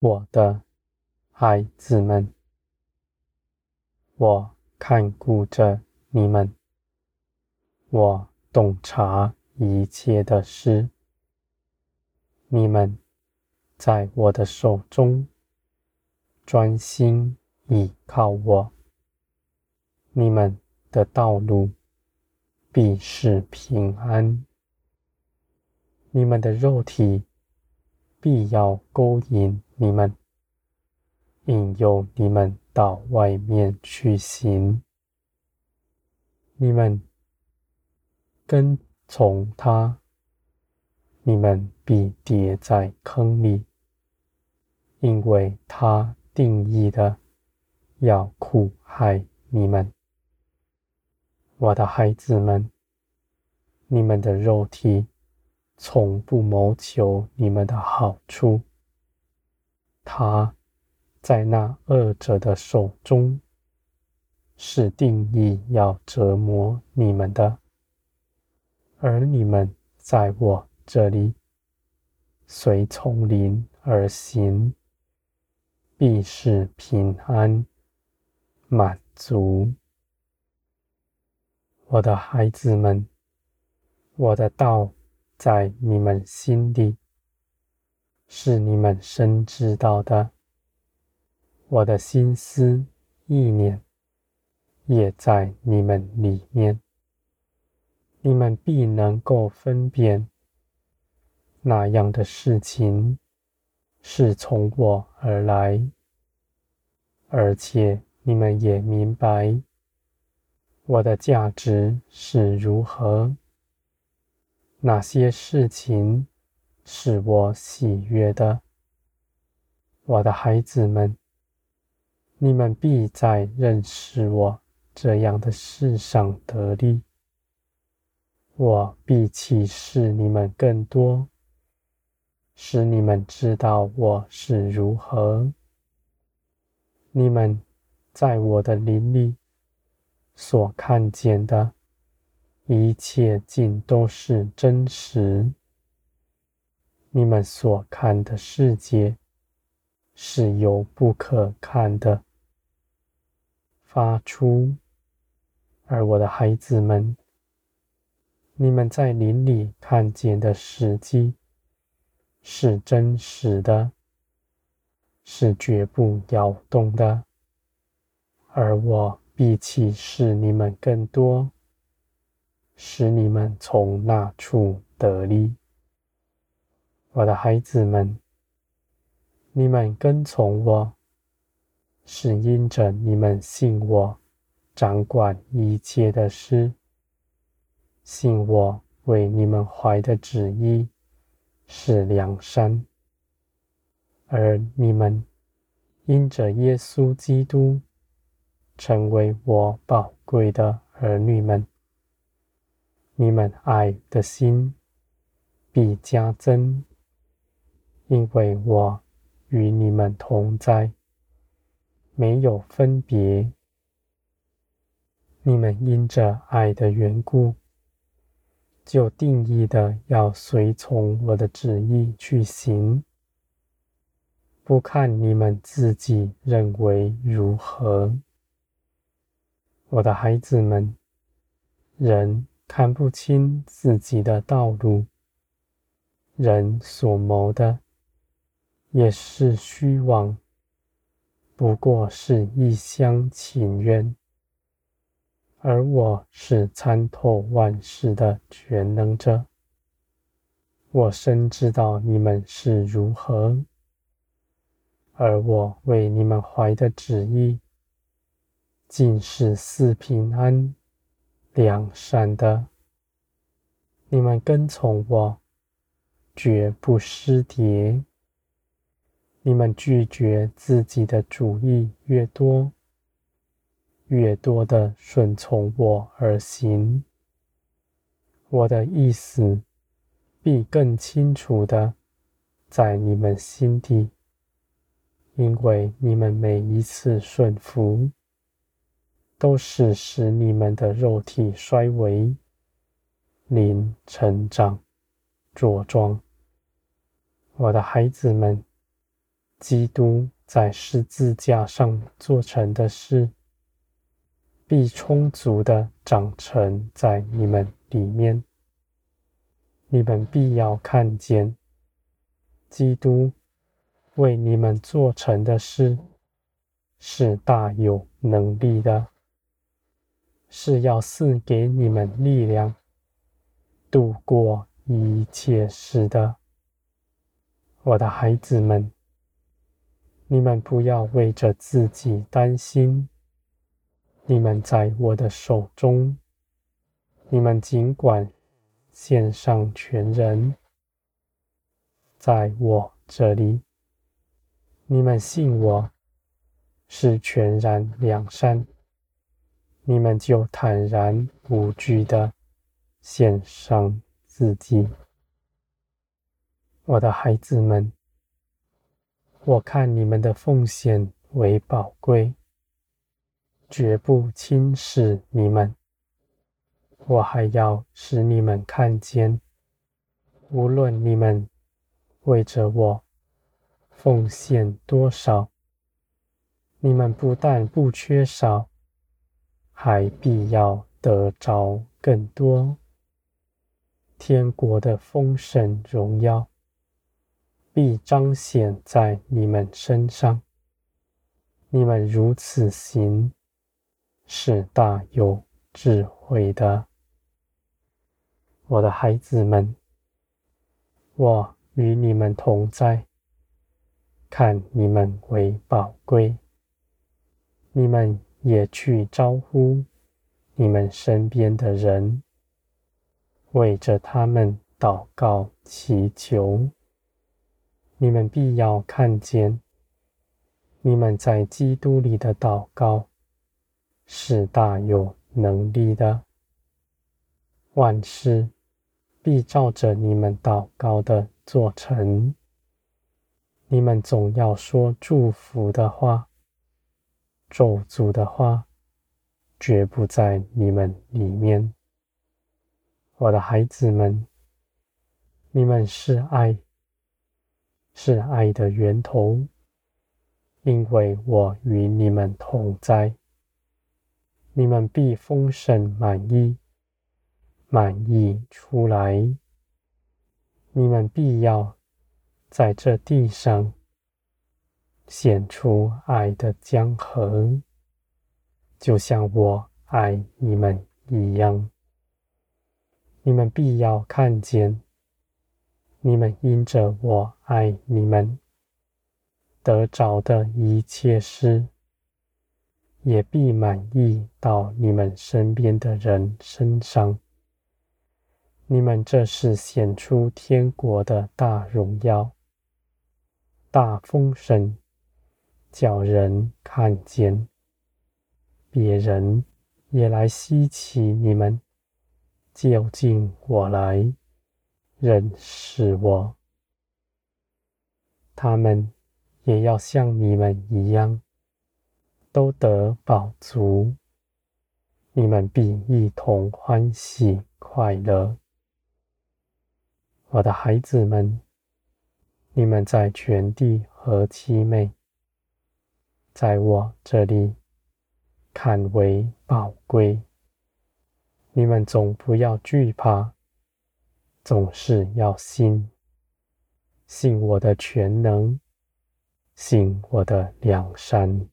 我的孩子们，我看顾着你们，我洞察一切的事。你们在我的手中，专心倚靠我，你们的道路。必是平安。你们的肉体。必要勾引你们，引诱你们到外面去行。你们跟从他，你们必跌在坑里，因为他定义的要苦害你们。我的孩子们，你们的肉体。从不谋求你们的好处，他在那恶者的手中是定义要折磨你们的，而你们在我这里随丛林而行，必是平安满足。我的孩子们，我的道。在你们心里，是你们深知道的。我的心思意念也在你们里面，你们必能够分辨那样的事情是从我而来，而且你们也明白我的价值是如何。哪些事情是我喜悦的？我的孩子们，你们必在认识我这样的事上得利。我必启示你们更多，使你们知道我是如何。你们在我的灵里所看见的。一切尽都是真实。你们所看的世界是由不可看的发出，而我的孩子们，你们在林里看见的时机是真实的，是绝不摇动的，而我必启示你们更多。使你们从那处得力，我的孩子们，你们跟从我，是因着你们信我，掌管一切的事，信我为你们怀的旨意是良善，而你们因着耶稣基督，成为我宝贵的儿女们。你们爱的心必加增，因为我与你们同在，没有分别。你们因着爱的缘故，就定义的要随从我的旨意去行，不看你们自己认为如何。我的孩子们，人。看不清自己的道路，人所谋的也是虚妄，不过是一厢情愿。而我是参透万事的全能者，我深知道你们是如何，而我为你们怀的旨意，尽是四平安。良善的，你们跟从我，绝不失跌。你们拒绝自己的主意越多，越多的顺从我而行，我的意思必更清楚的在你们心底，因为你们每一次顺服。都是使你们的肉体衰微，灵成长茁壮。我的孩子们，基督在十字架上做成的事，必充足的长成在你们里面。你们必要看见，基督为你们做成的事，是大有能力的，是要赐给你们力量，度过一切事的。我的孩子们，你们不要为着自己担心。你们在我的手中，你们尽管献上全人，在我这里，你们信我是全然良善，你们就坦然无惧的献上自己。我的孩子们，我看你们的奉献为宝贵。绝不轻视你们，我还要使你们看见，无论你们为着我奉献多少，你们不但不缺少，还必要得着更多。天国的丰盛荣耀必彰显在你们身上，你们如此行。是大有智慧的，我的孩子们，我与你们同在，看你们为宝贵，你们也去招呼你们身边的人，为着他们祷告祈求，你们必要看见，你们在基督里的祷告。是大有能力的，万事必照着你们祷告的做成。你们总要说祝福的话，咒诅的话，绝不在你们里面。我的孩子们，你们是爱，是爱的源头，因为我与你们同在。你们必丰盛满意，满意出来。你们必要在这地上显出爱的江河，就像我爱你们一样。你们必要看见，你们因着我爱你们得着的一切事。也必满意到你们身边的人身上。你们这是显出天国的大荣耀、大丰盛，叫人看见，别人也来稀奇你们，就近我来认识我。他们也要像你们一样。都得饱足，你们必一同欢喜快乐。我的孩子们，你们在全地何其美，在我这里看为宝贵。你们总不要惧怕，总是要信，信我的全能，信我的良善。